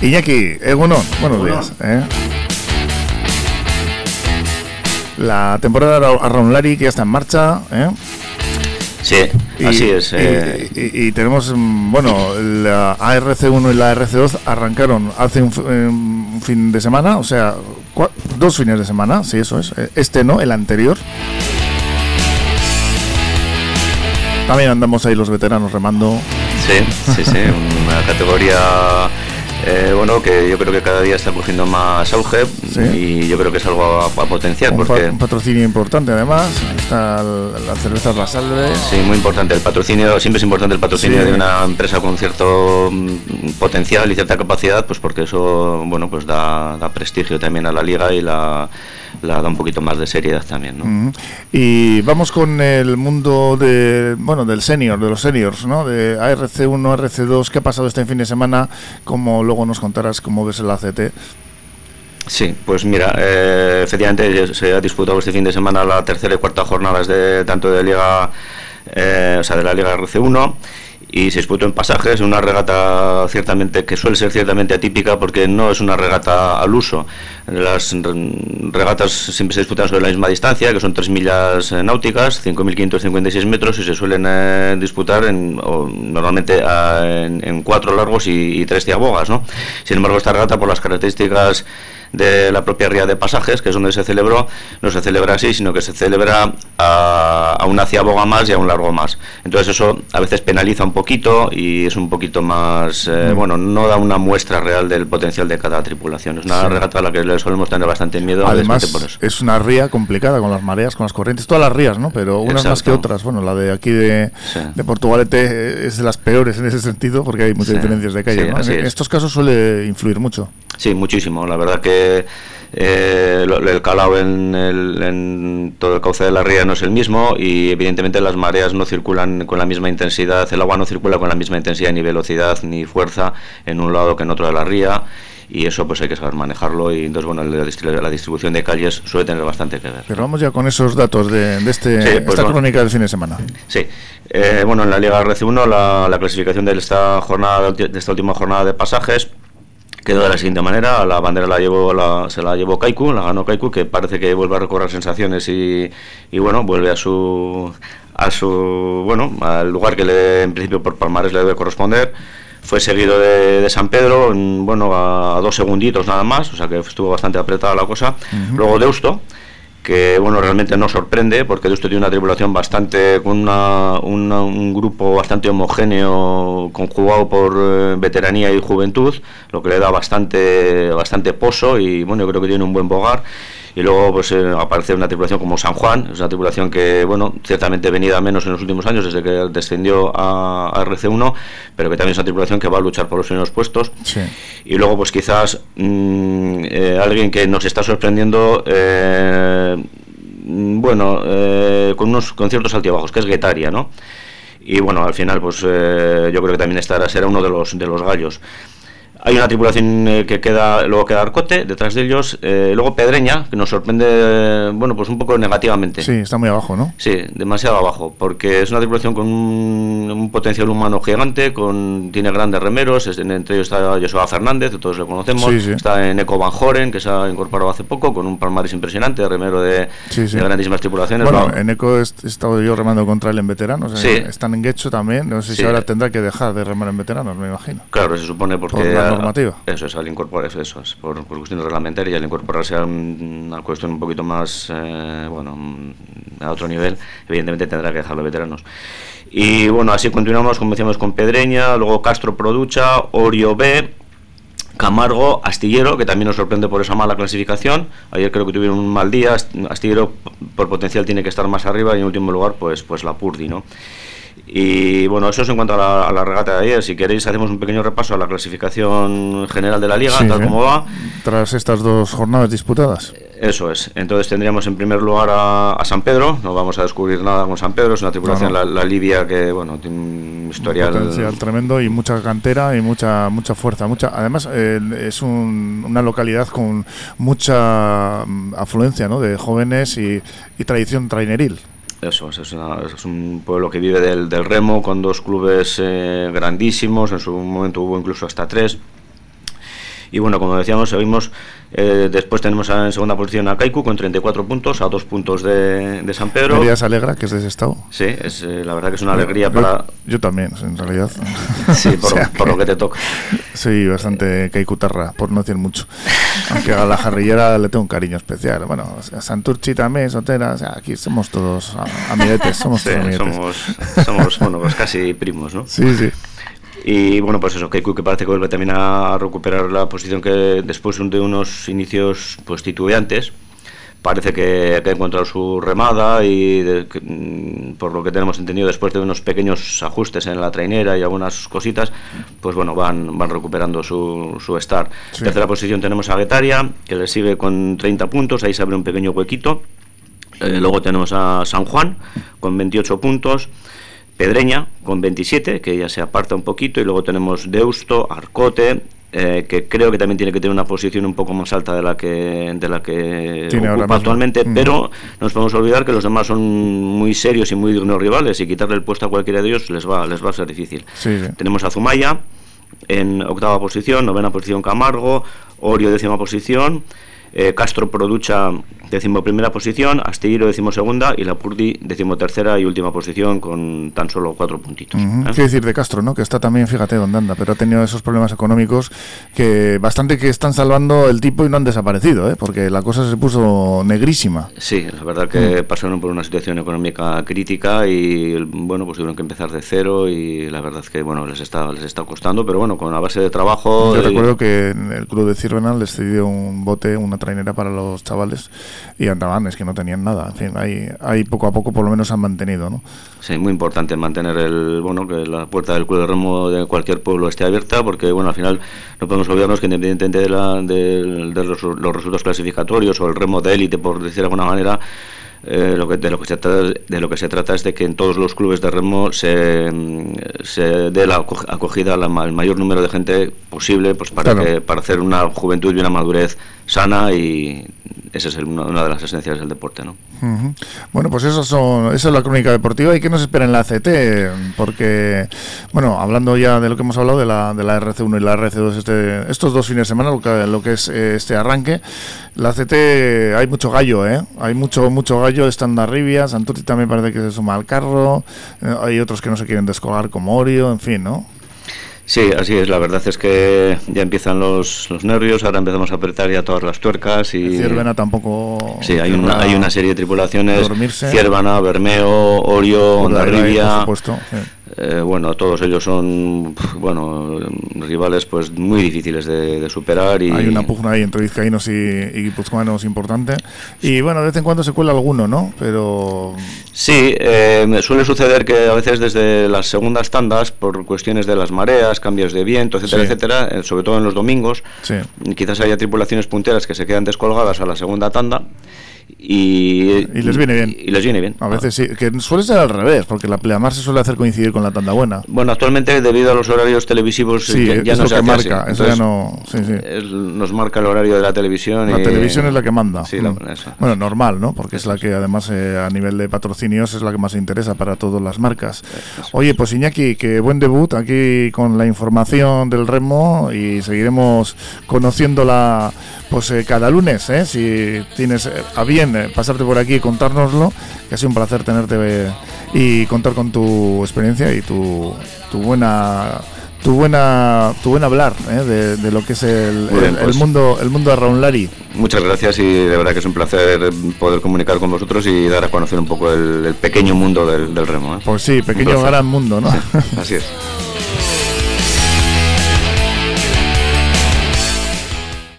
Iñaki, Egunon, buenos días. ¿eh? La temporada Lari que ya está en marcha. ¿eh? Sí, así es. Eh. Y, tenemos, mm, bueno, la ARC1 y la ARC2 arrancaron hace un, fin de semana, o sea, dos fines de semana, sí, eso es. Este no, el anterior. También andamos ahí los veteranos remando. Sí, sí, sí, una categoría eh, bueno, que yo creo que cada día está cogiendo más auge y yo creo que es algo a, potenciar. Un, porque... un patrocinio importante además, está la cerveza La Salve. Sí, muy importante. El patrocinio, siempre es importante el patrocinio de una empresa con cierto mm, potencial y cierta capacidad, pues porque eso, bueno, pues da, da prestigio también a la liga y la la da un poquito más de seriedad también. ¿no? Y vamos con el mundo de bueno del senior, de los seniors, ¿no? de ARC1, ARC2, ¿qué ha pasado este fin de semana? Como luego nos contarás cómo ves el ACT. Sí, pues mira, eh, efectivamente se ha disputado este fin de semana la tercera y cuarta jornadas de tanto de Liga, eh, o sea, de la Liga RC1 y se disputó en pasajes, una regata ciertamente que suele ser ciertamente atípica porque no es una regata al uso. Las regatas siempre se disputan sobre la misma distancia, que son 3 millas eh, náuticas, 5.556 metros y se suelen eh, disputar en, normalmente en, cuatro largos y, tres ciabogas. ¿no? Sin embargo, esta regata por las características de la propia ría de pasajes, que es donde se celebró, no se celebra así, sino que se celebra a, una ciaboga más y a un largo más. Entonces eso a veces penaliza un poquito y es un poquito más, eh, mm. bueno, no da una muestra real del potencial de cada tripulación. Es una regata a la que le solemos tener bastante miedo. Además, por eso. es una ría complicada con las mareas, con las corrientes, todas las rías, ¿no? Pero unas más que otras. Bueno, la de aquí de, de Portugalete es de las peores en ese sentido porque hay muchas diferencias de calle. En estos casos suele influir mucho. Sí, muchísimo. La verdad que eh, el calado en, en, todo el cauce de la ría no es el mismo y evidentemente las mareas no circulan con la misma intensidad, el agua no circula con la misma intensidad ni velocidad ni fuerza en un lado que en otro de la ría y eso pues hay que saber manejarlo y entonces bueno la, distribución de calles suele tener bastante que ver. Pero vamos ya con esos datos de, este, pues esta crónica del fin de semana. Sí, eh, bueno en la Liga RC1 la, la clasificación de esta jornada de esta última jornada de pasajes quedó de la siguiente manera, la bandera la llevó, la, se la llevó Kaiku, la ganó Kaiku, que parece que vuelve a recorrer sensaciones y, y bueno, vuelve a su, a su, bueno, al lugar que le, en principio por Palmares le debe corresponder. Fue seguido de, de San Pedro, bueno, a, dos segunditos nada más, o sea que estuvo bastante apretada la cosa. Luego Deusto, que bueno realmente no sorprende porque esto tiene una tripulación bastante con una, un grupo bastante homogéneo conjugado por eh, veteranía y juventud lo que le da bastante bastante pozo y bueno yo creo que tiene un buen bogar y luego pues eh, aparece una tripulación como San Juan, es una tripulación que, bueno, ciertamente venida menos en los últimos años desde que descendió a, RC1, pero que también es una tripulación que va a luchar por los primeros puestos. Y luego pues quizás mm, eh, alguien que nos está sorprendiendo, eh, bueno, con unos con ciertos altibajos, que es Guetaria, ¿no? Y bueno, al final pues yo creo que también estará, será uno de los, de los gallos. Hay una tripulación eh, que queda, luego queda Arcote, detrás de ellos, eh, luego Pedreña, que nos sorprende, bueno, pues un poco negativamente. Sí, está muy abajo, ¿no? Sí, demasiado abajo, porque es una tripulación con un, potencial humano gigante, con tiene grandes remeros, entre ellos está Joshua Fernández, todos lo conocemos, está en Eco Van Joren, que se ha incorporado hace poco, con un palmares impresionante, remero de, grandísimas tripulaciones. Bueno, en Eco he estado yo remando contra él en veteranos, están en Guecho también, no sé si ahora tendrá que dejar de remar en veteranos, me imagino. Claro, se supone porque normativa. Eso es, al incorporarse, eso es, por, por cuestiones reglamentarias, al incorporarse a una cuestión un poquito más, eh, bueno, mm, a otro nivel, evidentemente tendrá que dejarlo veteranos. Y bueno, así continuamos, como decíamos, con Pedreña, luego Castro Producha, Orio B, Camargo, Astillero, que también nos sorprende por esa mala clasificación. Ayer creo que tuvieron un mal día. Astillero por potencial tiene que estar más arriba y en último lugar, pues, pues la Purdi, ¿no? Y bueno, eso es en cuanto a la, regata de ayer. Si queréis, hacemos un pequeño repaso a la clasificación general de la liga, tal como va. Tras estas dos jornadas disputadas. Eso es. Entonces tendríamos en primer lugar a, San Pedro. No vamos a descubrir nada con San Pedro. Es una tripulación, La, Libia, que bueno, tiene un historial. potencial tremendo y mucha cantera y mucha mucha fuerza. mucha Además, eh, es una localidad con mucha mm, afluencia ¿no? de jóvenes y, y tradición traineril. Eso, es, es, un pueblo que vive del, del remo, con dos clubes eh, grandísimos, en su momento hubo incluso hasta tres. Y bueno, como decíamos, seguimos, eh, después tenemos en segunda posición a Kaiku con 34 puntos, a dos puntos de, de San Pedro. ¿Marías alegra que es de ese estado? Sí, es, eh, la verdad que es una alegría para... Yo también, en realidad. sí, por, lo que te toca. Sí, bastante Caikutarra, por no decir mucho. Aunque a la jarrillera le tengo un cariño especial. Bueno, a Santurchi también, Sotera, o sea, aquí somos todos amiguetes, somos todos amiguetes. Somos, somos, bueno, pues casi primos, ¿no? Sí, sí. Y bueno, pues eso, Keiku que parece que vuelve también a recuperar la posición que después de unos inicios pues titubeantes, parece que, ha encontrado su remada y mm, por lo que tenemos entendido después de unos pequeños ajustes en la trainera y algunas cositas, pues bueno, van, van recuperando su, su estar. En tercera posición tenemos a Guetaria, que le sigue con 30 puntos, ahí se abre un pequeño huequito. Eh, luego tenemos a San Juan con 28 puntos. Pedreña con 27, que ya se aparta un poquito, y luego tenemos Deusto, Arcote, eh, que creo que también tiene que tener una posición un poco más alta de la que de la que ocupa actualmente, mm. pero no nos podemos olvidar que los demás son muy serios y muy dignos rivales y quitarle el puesto a cualquiera de ellos les va les va a ser difícil. Tenemos a Zumaya en octava posición, novena posición Camargo, Orio décima posición, eh, Castro Producha décimo primera posición, Astillero décimo segunda y la Purdi décimo tercera y última posición con tan solo cuatro puntitos. Uh decir de Castro, ¿no? Que está también, fíjate dónde anda, pero ha tenido esos problemas económicos que bastante que están salvando el tipo y no han desaparecido, ¿eh? Porque la cosa se puso negrísima. Sí, la verdad que mm. pasaron por una situación económica crítica y bueno, pues tuvieron que empezar de cero y la verdad es que bueno, les está les está costando, pero bueno, con la base de trabajo. Yo recuerdo que en el club de Cirvenal les cedió un bote, una trainera para los chavales y andaban, es que no tenían nada. En fin, ahí, ahí poco a poco por lo menos han mantenido, ¿no? Sí, muy importante mantener el, bueno, que la puerta del club de remo de cualquier pueblo esté abierta, porque bueno, al final no podemos olvidarnos que independientemente de, la, de, los, los resultados clasificatorios o el remo de élite, por decir de alguna manera, eh, lo que, de, lo que se trata, de lo que se trata es de que en todos los clubes de remo se, se dé la acogida al mayor número de gente posible pues para, que, para hacer una juventud y una madurez sana y esa es una de las esencias del deporte. ¿no? Bueno, pues eso son, esa es la crónica deportiva. ¿Y qué nos espera en la ACT? Porque, bueno, hablando ya de lo que hemos hablado de la, de la RC1 y la RC2 este, estos dos fines de semana, lo que, es eh, este arranque, la ACT hay mucho gallo, ¿eh? Hay mucho, mucho gallo, están arribia, Santurti también parece que se suma al carro, eh, hay otros que no se quieren descolgar como Orio, en fin, ¿no? Sí, así es. La verdad es que ya empiezan los, los nervios. Ahora empezamos a apretar ya todas las tuercas y. Ciervena tampoco. Sí, hay una, hay una serie de tripulaciones. Ciervana, Bermeo, Orio, Ondarribia. Por supuesto. Eh, bueno, todos ellos son bueno rivales pues muy difíciles de, superar. Y... Hay una pugna ahí entre vizcaínos y, y guipuzcoanos importante. Y bueno, de vez en cuando se cuela alguno, ¿no? Pero. Sí, eh, suele suceder que a veces desde las segundas tandas, por cuestiones de las mareas, cambios de viento, etcétera, etcétera, eh, sobre todo en los domingos, quizás haya tripulaciones punteras que se quedan descolgadas a la segunda tanda y, les viene bien. Y les viene bien. A veces sí, que suele ser al revés, porque la pleamar se suele hacer coincidir con la tanda buena. Bueno, actualmente debido a los horarios televisivos ya, no se marca, eso ya no, nos marca el horario de la televisión. La televisión es la que manda. Mm. bueno, normal, ¿no? Porque es la que además eh, a nivel de patrocinios es la que más interesa para todas las marcas. Oye, pues Iñaki, que buen debut aquí con la información del remo y seguiremos conociéndola pues eh, cada lunes, ¿eh? si tienes eh, a bien pasarte por aquí y contárnoslo, que ha sido un placer tenerte y contar con tu experiencia y tu, tu buena tu buena tu buen hablar de, lo que es el, pues mundo el mundo de Raúl Muchas gracias y de verdad que es un placer poder comunicar con vosotros y dar a conocer un poco el, pequeño mundo del, remo. Pues sí, pequeño gran mundo, ¿no? así es.